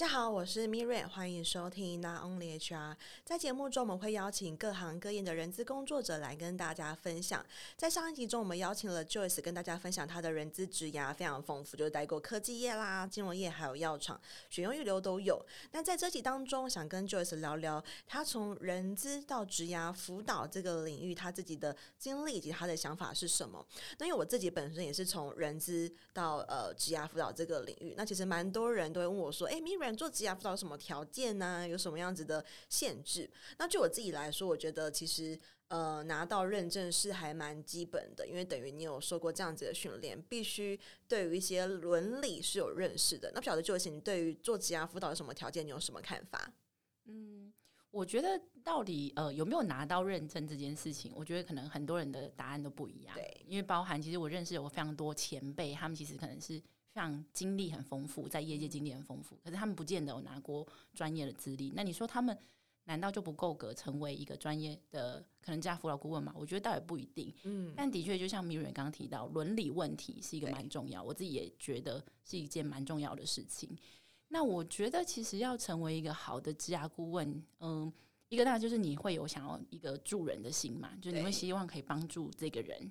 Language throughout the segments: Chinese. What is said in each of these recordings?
大家好，我是 Miriam，欢迎收听 Not Only HR。在节目中，我们会邀请各行各业的人资工作者来跟大家分享。在上一集中，我们邀请了 Joyce 跟大家分享他的人资职涯非常丰富，就是待过科技业啦、金融业，还有药厂，选用预留都有。那在这集当中，想跟 Joyce 聊聊他从人资到职涯辅导这个领域，他自己的经历以及他的想法是什么。那因为我自己本身也是从人资到呃职涯辅导这个领域，那其实蛮多人都会问我说：“哎，Mira，Miriam。”做职涯辅导有什么条件呢、啊？有什么样子的限制？那就我自己来说，我觉得其实呃拿到认证是还蛮基本的，因为等于你有受过这样子的训练，必须对于一些伦理是有认识的。那不晓得就是你对于做职涯辅导有什么条件？你有什么看法？嗯，我觉得到底呃有没有拿到认证这件事情，我觉得可能很多人的答案都不一样。对，因为包含其实我认识有非常多前辈，他们其实可能是。非常经历很丰富，在业界经历很丰富，可是他们不见得有拿过专业的资历。那你说他们难道就不够格成为一个专业的可能职涯辅导顾问吗？我觉得倒也不一定。嗯，但的确就像 Miriam 刚刚提到，伦理问题是一个蛮重要，我自己也觉得是一件蛮重要的事情。那我觉得其实要成为一个好的职涯顾问，嗯，一个当然就是你会有想要一个助人的心嘛，就你会希望可以帮助这个人。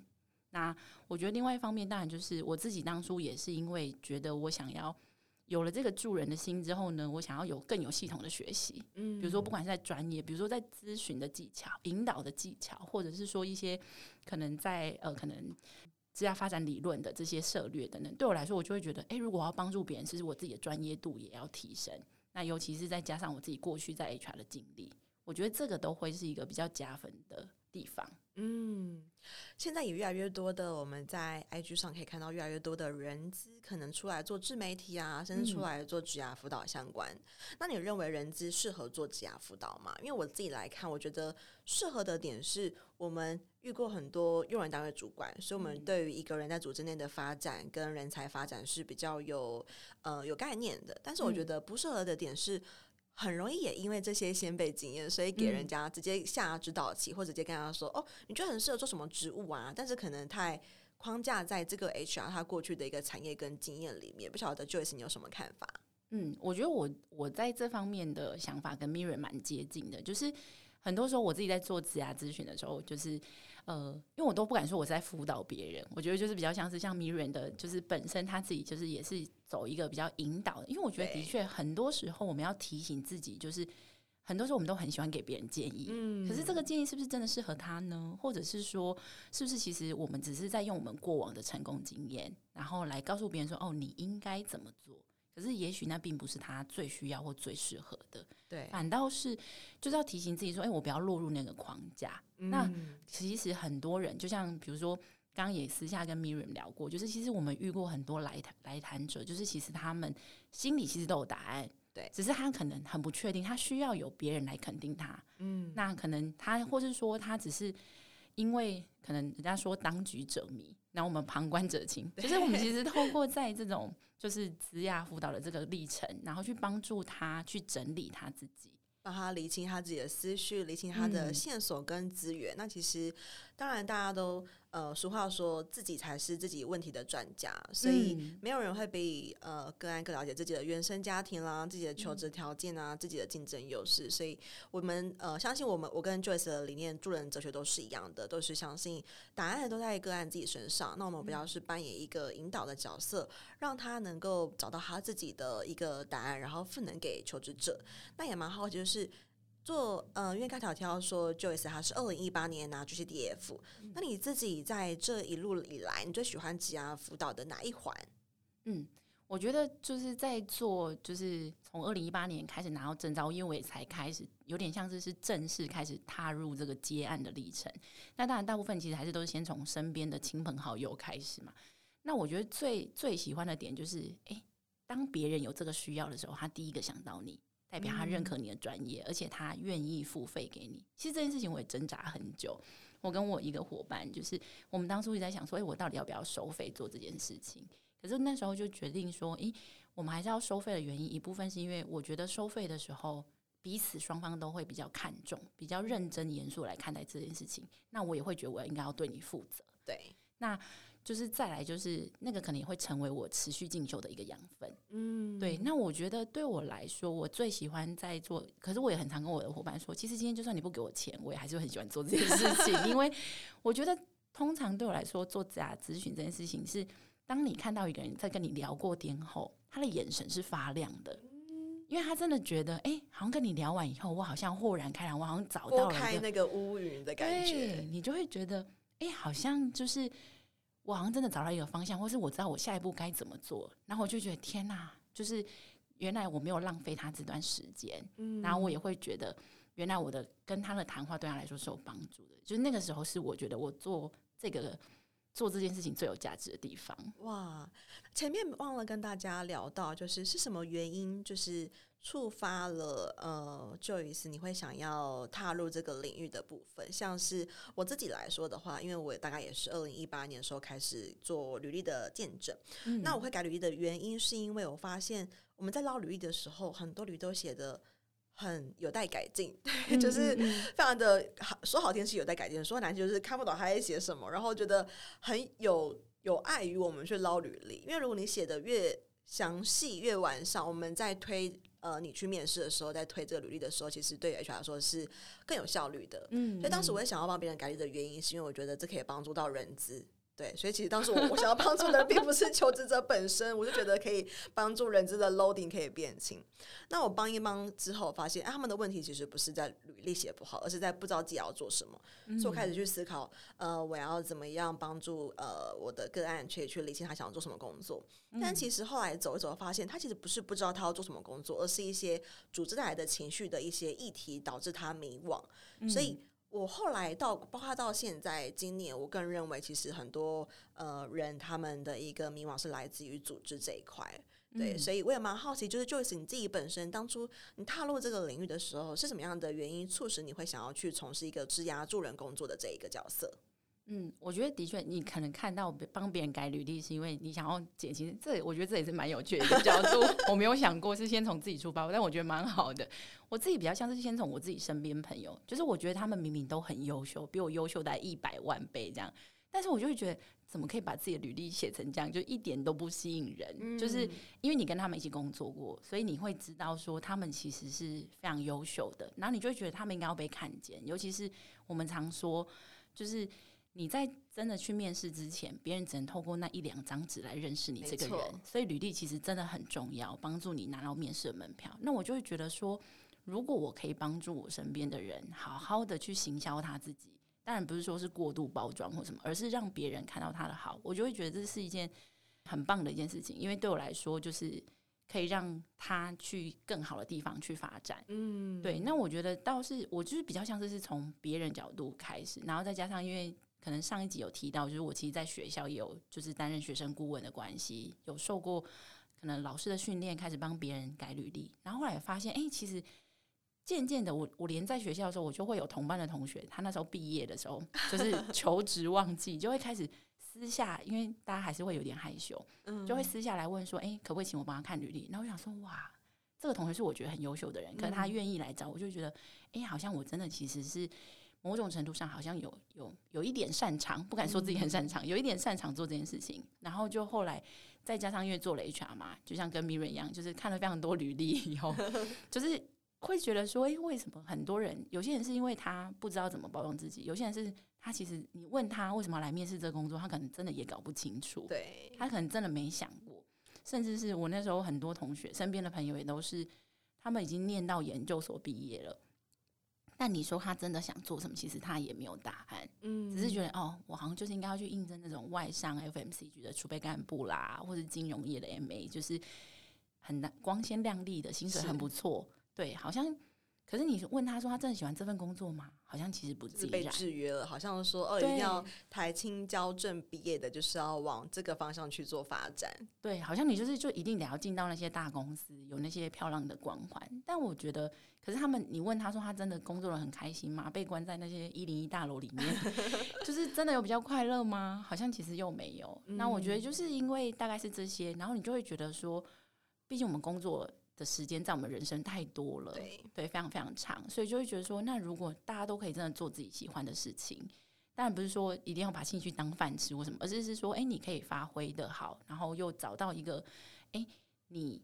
那我觉得另外一方面，当然就是我自己当初也是因为觉得我想要有了这个助人的心之后呢，我想要有更有系统的学习，嗯，比如说不管是在专业，比如说在咨询的技巧、引导的技巧，或者是说一些可能在呃可能职业发展理论的这些策略等等，对我来说，我就会觉得，诶，如果我要帮助别人，其实我自己的专业度也要提升。那尤其是再加上我自己过去在 HR 的经历，我觉得这个都会是一个比较加分的地方。嗯，现在也越来越多的，我们在 IG 上可以看到越来越多的人资可能出来做自媒体啊，甚至出来做职涯辅导相关。嗯、那你认为人资适合做职涯辅导吗？因为我自己来看，我觉得适合的点是我们遇过很多用人单位主管，所以我们对于一个人在组织内的发展跟人才发展是比较有呃有概念的。但是我觉得不适合的点是。很容易也因为这些先辈经验，所以给人家直接下指导棋，嗯、或者直接跟他说：“哦，你觉得很适合做什么职务啊？”但是可能太框架在这个 HR 他过去的一个产业跟经验里面，不晓得 Joyce 你有什么看法？嗯，我觉得我我在这方面的想法跟 Miriam 蛮接近的，就是。很多时候我自己在做职涯咨询的时候，就是呃，因为我都不敢说我在辅导别人，我觉得就是比较像是像 Miriam 的，就是本身他自己就是也是走一个比较引导的，因为我觉得的确很多时候我们要提醒自己，就是很多时候我们都很喜欢给别人建议，嗯，可是这个建议是不是真的适合他呢？或者是说，是不是其实我们只是在用我们过往的成功经验，然后来告诉别人说，哦，你应该怎么做？可是，也许那并不是他最需要或最适合的。对，反倒是就是要提醒自己说：“哎，我不要落入那个框架。嗯”那其实很多人，就像比如说，刚刚也私下跟 Miriam 聊过，就是其实我们遇过很多来谈来谈者，就是其实他们心里其实都有答案，对，只是他可能很不确定，他需要有别人来肯定他。嗯，那可能他，或是说他只是。因为可能人家说当局者迷，那我们旁观者清。就是我们其实透过在这种就是资雅辅导的这个历程，然后去帮助他去整理他自己。帮他理清他自己的思绪，理清他的线索跟资源。嗯、那其实，当然大家都呃，俗话说自己才是自己问题的专家，所以没有人会比呃个案更了解自己的原生家庭啦，自己的求职条件啊，嗯、自己的竞争优势。所以我们呃相信我们，我跟 Joyce 的理念、助人哲学都是一样的，都是相信答案都在个案自己身上。那我们不要是扮演一个引导的角色，让他能够找到他自己的一个答案，然后赋能给求职者。那也蛮好奇，就是。是做呃，因为刚才挑说 Joyce 他是二零一八年拿 GCDF，嗯，那你自己在这一路以来，你最喜欢职涯辅导的哪一环？嗯，我觉得就是在做，就是从二零一八年开始拿到证照，因为我也才开始有点像是是正式开始踏入这个接案的历程。那当然，大部分其实还是都是先从身边的亲朋好友开始嘛。那我觉得最最喜欢的点就是，诶，当别人有这个需要的时候，他第一个想到你。代表他认可你的专业，而且他愿意付费给你。其实这件事情我也挣扎很久。我跟我一个伙伴，就是我们当初一直在想说，哎，我到底要不要收费做这件事情？可是那时候就决定说，诶，我们还是要收费的原因，一部分是因为我觉得收费的时候，彼此双方都会比较看重、比较认真严肃来看待这件事情。那我也会觉得我应该要对你负责。对。那就是再来就是那个可能也会成为我持续进修的一个养分。嗯，对。那我觉得对我来说，我最喜欢在做，可是我也很常跟我的伙伴说，其实今天就算你不给我钱，我也还是很喜欢做这件事情，因为我觉得通常对我来说做职涯咨询这件事情是，当你看到一个人在跟你聊过天后，他的眼神是发亮的。因为他真的觉得，哎、欸，好像跟你聊完以后，我好像豁然开朗，我好像找到了开那个乌云的感觉，你就会觉得，哎、欸，好像就是我好像真的找到一个方向，或是我知道我下一步该怎么做，然后我就觉得天哪，就是原来我没有浪费他这段时间，嗯，然后我也会觉得，原来我的跟他的谈话对他来说是有帮助的，就是那个时候是我觉得我做这个。做这件事情最有价值的地方。哇，前面忘了跟大家聊到，就是是什么原因，就是触发了呃，Joyce 你会想要踏入这个领域的部分。像是我自己来说的话，因为我大概也是二零一八年的时候开始做履历的见证。嗯。那我会改履历的原因，是因为我发现我们在捞履历的时候，很多履历都写的。很有待改进，对，就是非常的好，说好听是有待改进，说难听就是看不懂他在写什么，然后觉得很有有碍于我们去捞履历，因为如果你写的越详细越完善，我们在推呃你去面试的时候，在推这个履历的时候，其实对 HR 来说是更有效率的。嗯，所以当时我也想要帮别人改履历的原因，是因为我觉得这可以帮助到人资。对，所以其实当时我我想要帮助的并不是求职者本身，我就觉得可以帮助人资的 loading 可以变轻。那我帮一帮之后，发现哎，他们的问题其实不是在履历写不好，而是在不知道自己要做什么。嗯、所以我开始去思考，呃，我要怎么样帮助呃我的个案去去理清他想要做什么工作。嗯、但其实后来走一走，发现他其实不是不知道他要做什么工作，而是一些组织带来的情绪的一些议题导致他迷惘。嗯、所以。我后来到，包括到现在，今年我更认为，其实很多呃人他们的一个迷惘是来自于组织这一块，对，嗯、所以我也蛮好奇，就是 Joyce 你自己本身当初你踏入这个领域的时候，是什么样的原因促使你会想要去从事一个职涯助人工作的这一个角色？嗯，我觉得的确，你可能看到帮别人改履历，是因为你想要减轻。这我觉得这也是蛮有趣的一个角度。我没有想过是先从自己出发，但我觉得蛮好的。我自己比较像是先从我自己身边朋友，就是我觉得他们明明都很优秀，比我优秀大概一百万倍这样，但是我就会觉得，怎么可以把自己的履历写成这样，就一点都不吸引人。嗯、就是因为你跟他们一起工作过，所以你会知道说他们其实是非常优秀的，然后你就会觉得他们应该要被看见。尤其是我们常说，就是。你在真的去面试之前，别人只能透过那一两张纸来认识你这个人，所以履历其实真的很重要，帮助你拿到面试的门票。那我就会觉得说，如果我可以帮助我身边的人好好的去行销他自己，当然不是说是过度包装或什么，而是让别人看到他的好，我就会觉得这是一件很棒的一件事情。因为对我来说，就是可以让他去更好的地方去发展。嗯，对。那我觉得倒是我就是比较像是是从别人角度开始，然后再加上因为。可能上一集有提到，就是我其实，在学校也有就是担任学生顾问的关系，有受过可能老师的训练，开始帮别人改履历。然后后来发现，哎、欸，其实渐渐的我，我我连在学校的时候，我就会有同班的同学，他那时候毕业的时候，就是 求职旺季，就会开始私下，因为大家还是会有点害羞，就会私下来问说，哎、欸，可不可以请我帮他看履历？然后我想说，哇，这个同学是我觉得很优秀的人，可是他愿意来找我，就觉得，哎、欸，好像我真的其实是。某种程度上好像有有有一点擅长，不敢说自己很擅长，有一点擅长做这件事情。然后就后来再加上因为做了 HR 嘛，就像跟 Miriam 一样，就是看了非常多履历以后，就是会觉得说，诶，为什么很多人，有些人是因为他不知道怎么包装自己，有些人是他其实你问他为什么要来面试这个工作，他可能真的也搞不清楚，对，他可能真的没想过。甚至是我那时候很多同学身边的朋友也都是，他们已经念到研究所毕业了。但你说他真的想做什么？其实他也没有答案，嗯，只是觉得哦，我好像就是应该要去应征那种外商 FMCG 的储备干部啦，或者金融业的 MA，就是很难光鲜亮丽的薪水很不错，是对，好像。可是你问他说他真的喜欢这份工作吗？好像其实不自然，被制约了。好像说哦，一定要台清交正毕业的，就是要往这个方向去做发展。对，好像你就是就一定得要进到那些大公司，有那些漂亮的光环。但我觉得，可是他们，你问他说他真的工作得很开心吗？被关在那些一零一大楼里面，就是真的有比较快乐吗？好像其实又没有。那我觉得就是因为大概是这些，然后你就会觉得说，毕竟我们工作。的时间在我们人生太多了，对，对，非常非常长，所以就会觉得说，那如果大家都可以真的做自己喜欢的事情，当然不是说一定要把兴趣当饭吃或什么，而是是说，哎，你可以发挥的好，然后又找到一个，哎，你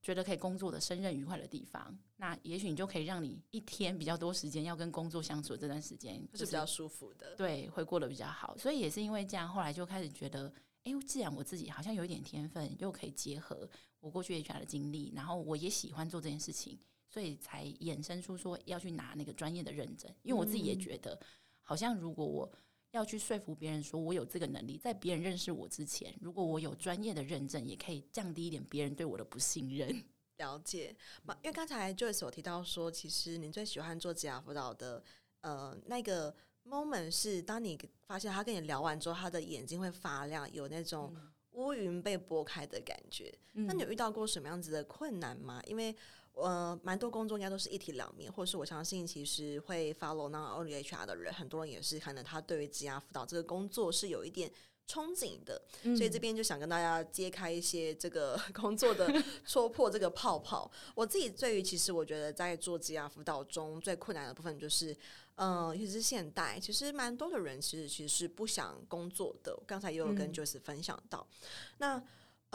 觉得可以工作的胜任愉快的地方，那也许你就可以让你一天比较多时间要跟工作相处的这段时间，就是比较舒服的，对，会过得比较好。所以也是因为这样，后来就开始觉得，哎，既然我自己好像有一点天分，又可以结合我过去 HR 的经历，然后我也喜欢做这件事情，所以才衍生出说要去拿那个专业的认证。因为我自己也觉得，嗯、好像如果我要去说服别人说我有这个能力，在别人认识我之前，如果我有专业的认证，也可以降低一点别人对我的不信任。了解，因为刚才 Joyce 有提到说，其实你最喜欢做职涯辅导的，呃，那个 moment 是当你发现他跟你聊完之后，他的眼睛会发亮，有那种乌云被拨开的感觉。嗯、那你有遇到过什么样子的困难吗？因为呃，蛮多工作应该都是一体两面，或者是我相信，其实会 follow Not Only HR 的人，很多人也是可能他对于职涯辅导这个工作是有一点憧憬的，所以这边就想跟大家揭开一些这个 工作的戳破这个泡泡。我自己对于其实我觉得在做职涯辅导中最困难的部分就是，嗯、呃，尤其是现代，其实蛮多的人其实其实是不想工作的。刚才也有跟 Joyce 分享到，嗯、那。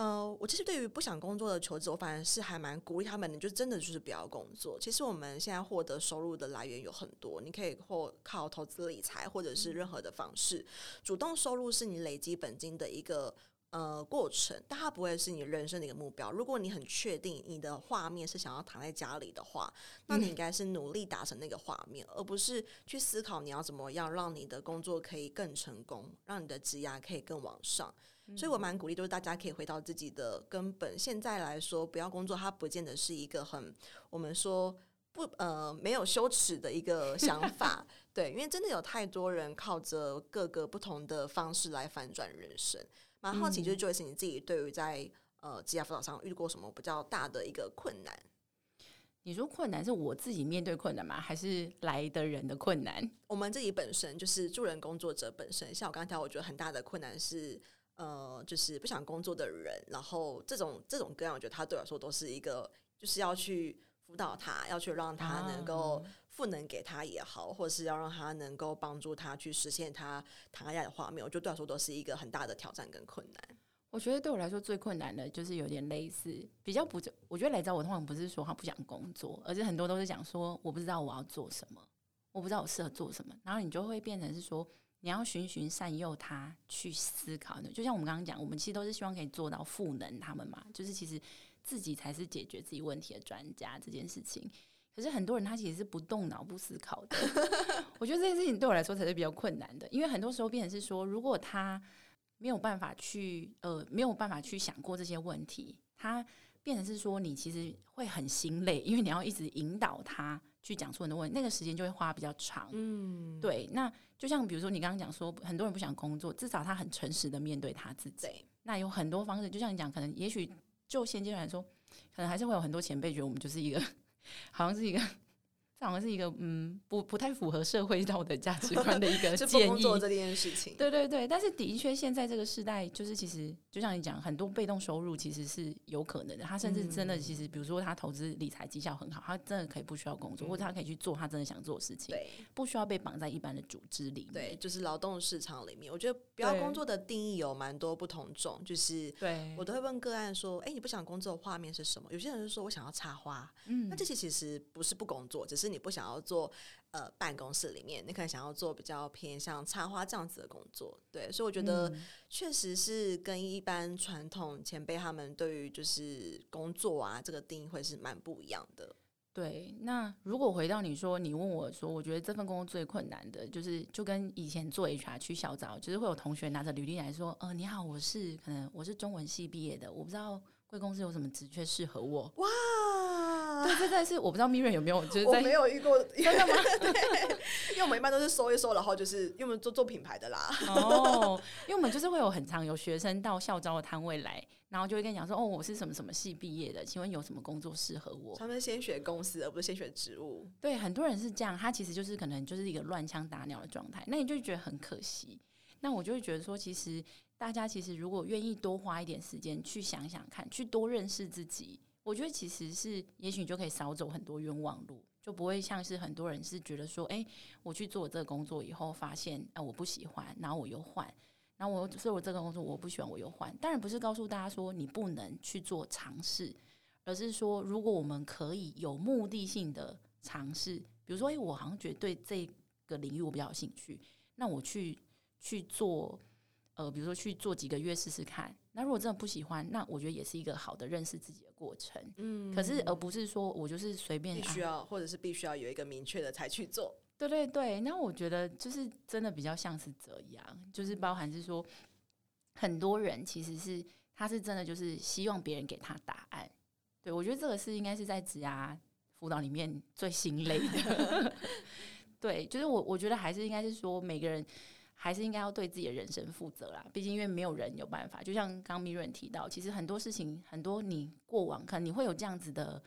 呃，我其实对于不想工作的求职，我反而是还蛮鼓励他们的，就真的就是不要工作。其实我们现在获得收入的来源有很多，你可以或靠投资理财，或者是任何的方式。主动收入是你累积本金的一个呃过程，但它不会是你人生的一个目标。如果你很确定你的画面是想要躺在家里的话，那你应该是努力达成那个画面，而不是去思考你要怎么样让你的工作可以更成功，让你的职涯可以更往上。所以我蛮鼓励，就是大家可以回到自己的根本。现在来说，不要工作，它不见得是一个很我们说不呃没有羞耻的一个想 法。对，因为真的有太多人靠着各个不同的方式来反转人生。蛮好奇，就是 Joyce 你自己对于在呃职业辅导上遇过什么比较大的一个困难？你说困难是我自己面对困难吗？还是来的人的困难？我们自己本身就是助人工作者本身。像我刚才我觉得很大的困难是。呃，就是不想工作的人，然后这种这种个案，我觉得他对我来说都是一个，就是要去辅导他，要去让他能够赋能给他也好，啊、或者是要让他能够帮助他去实现他谈恋爱的画面，我觉得对我来说都是一个很大的挑战跟困难。我觉得对我来说最困难的就是有点类似，比较不，我觉得来找我通常不是说他不想工作，而是很多都是讲说我不知道我要做什么，我不知道我适合做什么，然后你就会变成是说。你要循循善诱他去思考，就像我们刚刚讲，我们其实都是希望可以做到赋能他们嘛，就是其实自己才是解决自己问题的专家这件事情。可是很多人他其实是不动脑不思考的，我觉得这件事情对我来说才是比较困难的，因为很多时候变成是说，如果他没有办法去呃没有办法去想过这些问题，他变成是说你其实会很心累，因为你要一直引导他。去讲出很多问题，那个时间就会花比较长。嗯，对。那就像比如说你刚刚讲说，很多人不想工作，至少他很诚实的面对他自己。那有很多方式，就像你讲，可能也许就现阶段来说，可能还是会有很多前辈觉得我们就是一个，好像是一个。这好像是一个嗯，不不太符合社会道德价值观的一个 建议。做这件事情，对对对。但是的确，现在这个时代，就是其实就像你讲，很多被动收入其实是有可能的。他甚至真的，其实比如说他投资理财绩效很好，他真的可以不需要工作，或者他可以去做他真的想做的事情，对，不需要被绑在一般的组织里面。对，就是劳动市场里面，我觉得不要工作的定义有蛮多不同种。就是对我都会问个案说：“哎，你不想工作的画面是什么？”有些人就说我想要插花，嗯，那这些其实不是不工作，只是你不想要做。呃，办公室里面，你可能想要做比较偏向插花这样子的工作，对，所以我觉得确实是跟一般传统前辈他们对于就是工作啊这个定义会是蛮不一样的。对，那如果回到你说，你问我说，我觉得这份工作最困难的就是就跟以前做 HR 去校招，就是会有同学拿着履历来说，呃，你好，我是可能我是中文系毕业的，我不知道贵公司有什么职缺适合我。哇！对，这在是我不知道 Miriam 有没有，就是在我没有遇过，真的吗？对，因为我们一般都是收一收，然后就是因为我们做做品牌的啦。哦，因为我们就是会有很常有学生到校招的摊位来，然后就会跟你讲说，哦，我是什么什么系毕业的，请问有什么工作适合我？他们先选公司，而不是先选职务。对，很多人是这样，他其实就是可能就是一个乱枪打鸟的状态，那你就觉得很可惜。那我就会觉得说，其实大家其实如果愿意多花一点时间去想想看，去多认识自己。我觉得其实是，也许你就可以少走很多冤枉路。就不会像是很多人是觉得说，哎、我去做这个工作以后，发现啊我不喜欢，然后我又换，然后我所以我这个工作我不喜欢，我又换。当然不是告诉大家说你不能去做尝试，而是说如果我们可以有目的性的尝试，比如说，哎、我好像觉得对这个领域我比较有兴趣，那我去去做。呃，比如说去做几个月试试看，那如果真的不喜欢，那我觉得也是一个好的认识自己的过程。嗯，可是而不是说我就是随便必须要，啊、或者是必须要有一个明确的才去做。对对对，那我觉得就是真的比较像是这样，就是包含是说，很多人其实是他是真的就是希望别人给他答案。对，我觉得这个是应该是在职涯辅导里面最心累的。对，就是我我觉得还是应该是说每个人。还是应该要对自己的人生负责啦，毕竟因为没有人有办法。就像刚刚 Miriam 提到，其实很多事情，很多你过往可能你会有这样子的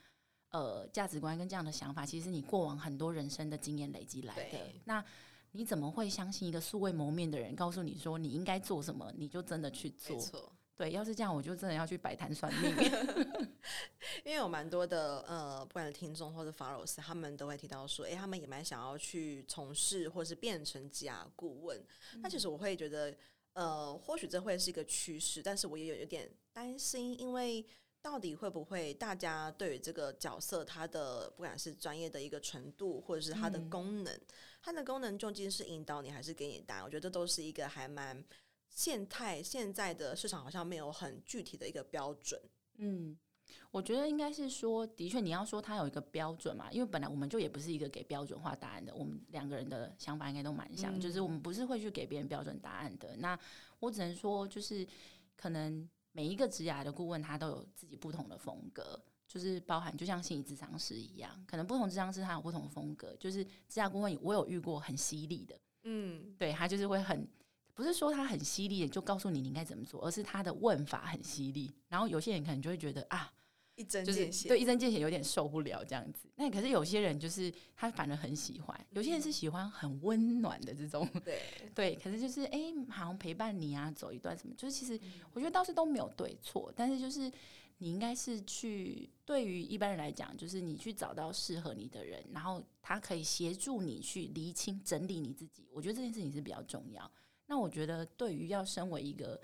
呃价值观跟这样的想法，其实你过往很多人生的经验累积来的。那你怎么会相信一个素未谋面的人告诉你说你应该做什么，你就真的去做？对，要是这样，我就真的要去摆摊算命。因为有蛮多的呃，不管是听众或者 followers，他们都会提到说，哎、欸，他们也蛮想要去从事或是变成职涯顾问。嗯、那其实我会觉得，呃，或许这会是一个趋势，但是我也有有点担心，因为到底会不会大家对于这个角色，它的不管是专业的一个程度，或者是它的功能，嗯、它的功能究竟是引导你，还是给你答案？我觉得这都是一个还蛮。现态现在的市场好像没有很具体的一个标准。嗯，我觉得应该是说，的确你要说他有一个标准嘛，因为本来我们就也不是一个给标准化答案的，我们两个人的想法应该都蛮像，嗯、就是我们不是会去给别人标准答案的。那我只能说，就是可能每一个职涯的顾问他都有自己不同的风格，就是包含就像心理咨商师一样，可能不同智商师他有不同的风格。就是职涯顾问，我有遇过很犀利的，嗯，对他就是会很。不是说他很犀利，就告诉你你应该怎么做，而是他的问法很犀利。然后有些人可能就会觉得啊，一针见血，对，一针见血有点受不了这样子。那可是有些人就是他反而很喜欢，有些人是喜欢很温暖的这种，对 对。可是就是哎、欸，好像陪伴你啊，走一段什么，就是其实我觉得倒是都没有对错，但是就是你应该是去对于一般人来讲，就是你去找到适合你的人，然后他可以协助你去厘清、整理你自己。我觉得这件事情是比较重要。那我觉得，对于要身为一个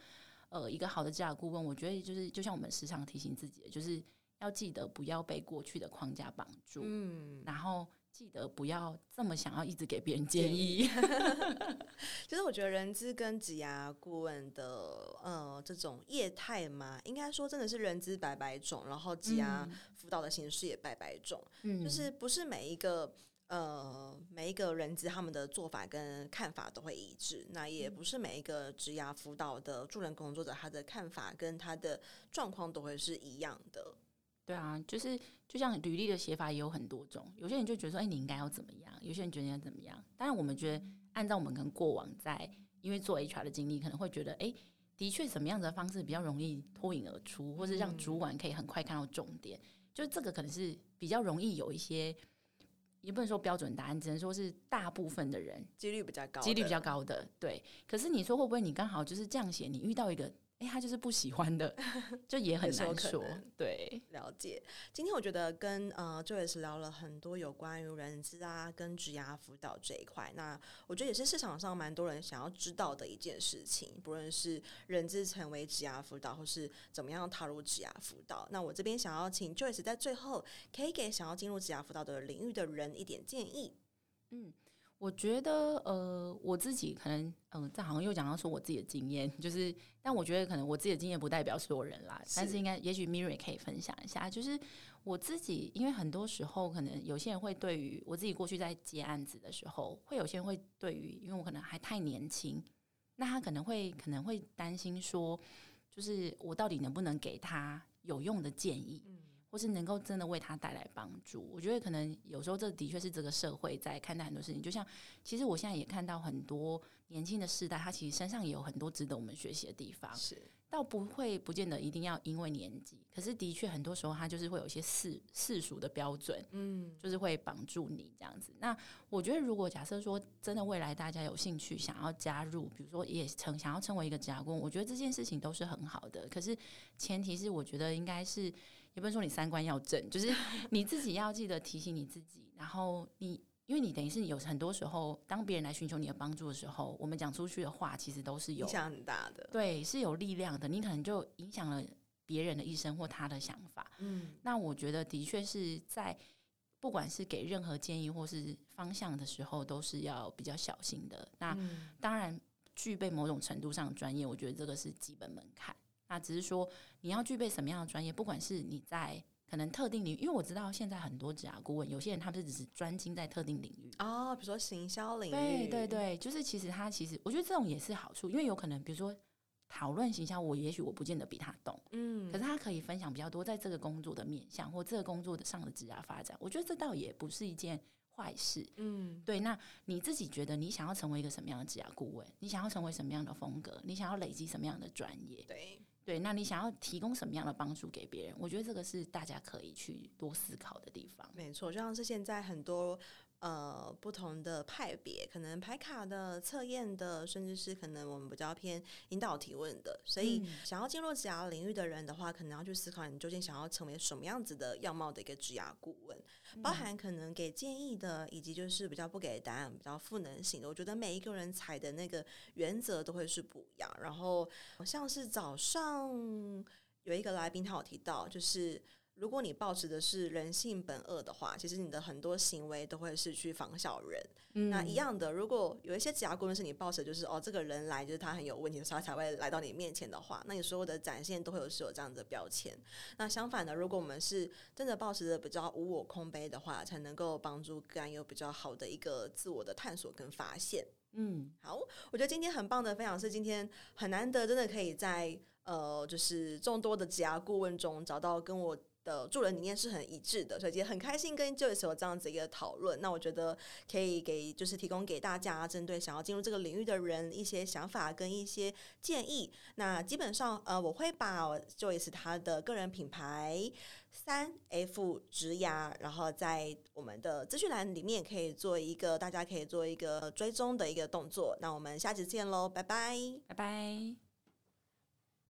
呃一个好的职涯顾问，我觉得就是就像我们时常提醒自己的，就是要记得不要被过去的框架绑住，嗯，然后记得不要这么想要一直给别人建议。其 实 我觉得人资跟职涯顾问的呃这种业态嘛，应该说真的是人资百百种，然后职涯辅导的形式也百百种，嗯，就是不是每一个。呃，每一个人资他们的做法跟看法都会一致，那也不是每一个职涯辅导的助人工作者他的看法跟他的状况都会是一样的。对啊，就是就像履历的写法也有很多种，有些人就觉得说，哎，你应该要怎么样？有些人觉得你要怎么样？当然，我们觉得按照我们可能过往在因为做 HR 的经历，可能会觉得，哎，的确什么样子的方式比较容易脱颖而出，或是让主管可以很快看到重点，嗯、就是这个可能是比较容易有一些。也不能说标准答案，只能说是大部分的人几率比较高，几率比较高的。对，可是你说会不会你刚好就是这样写，你遇到一个？哎，他就是不喜欢的，就也很难说。对，了解。今天我觉得跟呃 Joyce 聊了很多有关于人资啊跟职涯辅导这一块，那我觉得也是市场上蛮多人想要知道的一件事情。不论是人资成为职涯辅导，或是怎么样踏入职涯辅导，那我这边想要请 Joyce 在最后可以给想要进入职涯辅导的领域的人一点建议。嗯。我觉得，呃，我自己可能，嗯、呃，这好像又讲到说我自己的经验，就是，但我觉得可能我自己的经验不代表所有人啦，是但是应该，也许 Miriam 可以分享一下，就是我自己，因为很多时候可能有些人会对于我自己过去在接案子的时候，会有些人会对于，因为我可能还太年轻，那他可能会可能会担心说，就是我到底能不能给他有用的建议。嗯或是能够真的为他带来帮助，我觉得可能有时候这的确是这个社会在看待很多事情。就像其实我现在也看到很多年轻的世代，他其实身上也有很多值得我们学习的地方。是。倒不会，不见得一定要因为年纪，可是的确很多时候他就是会有一些世世俗的标准，嗯，就是会绑住你这样子。那我觉得，如果假设说真的未来大家有兴趣想要加入，比如说也成想要成为一个职涯顾问，我觉得这件事情都是很好的。可是前提是，我觉得应该是也不能说你三观要正，就是你自己要记得提醒你自己。然后你。因为你等于是有很多时候，当别人来寻求你的帮助的时候，我们讲出去的话，其实都是有影响很大的，对，是有力量的。你可能就影响了别人的一生或他的想法。嗯，那我觉得的确是在不管是给任何建议或是方向的时候，都是要比较小心的。那当然具备某种程度上的专业，我觉得这个是基本门槛。那只是说你要具备什么样的专业，不管是你在。可能特定领域，因为我知道现在很多职涯顾问，有些人他们是只是专精在特定领域哦，比如说行销领域，对对对，就是其实他其实我觉得这种也是好处，因为有可能比如说讨论行销，我也许我不见得比他懂，嗯，可是他可以分享比较多在这个工作的面向或这个工作的上的职涯发展，我觉得这倒也不是一件坏事，嗯，对。那你自己觉得你想要成为一个什么样的职涯顾问？你想要成为什么样的风格？你想要累积什么样的专业？对。对，那你想要提供什么样的帮助给别人？我觉得这个是大家可以去多思考的地方。没错，就像是现在很多。呃，不同的派别，可能排卡的、测验的，甚至是可能我们比较偏引导提问的。所以，想要进入职涯领域的人的话，可能要去思考你究竟想要成为什么样子的样貌的一个职涯顾问，包含可能给建议的，以及就是比较不给答案、比较赋能型的。我觉得每一个人采的那个原则都会是不一样。然后，像是早上有一个来宾他有提到，就是。如果你抱持的是人性本恶的话，其实你的很多行为都会是去仿效人。嗯、那一样的，如果有一些职涯顾问是你抱持就是哦，这个人来就是他很有问题的时候，他才会来到你面前的话，那你所有的展现都会有是有这样子的标签。那相反的，如果我们是真的抱持的比较无我空杯的话，才能够帮助个案有比较好的一个自我的探索跟发现。嗯，好，我觉得今天很棒的分享是今天很难得，真的可以在呃，就是众多的职涯顾问中找到跟我。的助人理念是很一致的，所以也很开心跟 Joyce 有这样子一个讨论。那我觉得可以给就是提供给大家针对想要进入这个领域的人一些想法跟一些建议。那基本上呃，我会把 Joyce 他的个人品牌三 F 职涯，然后在我们的资讯栏里面可以做一个大家可以做一个追踪的一个动作。那我们下期见喽，拜拜，拜拜。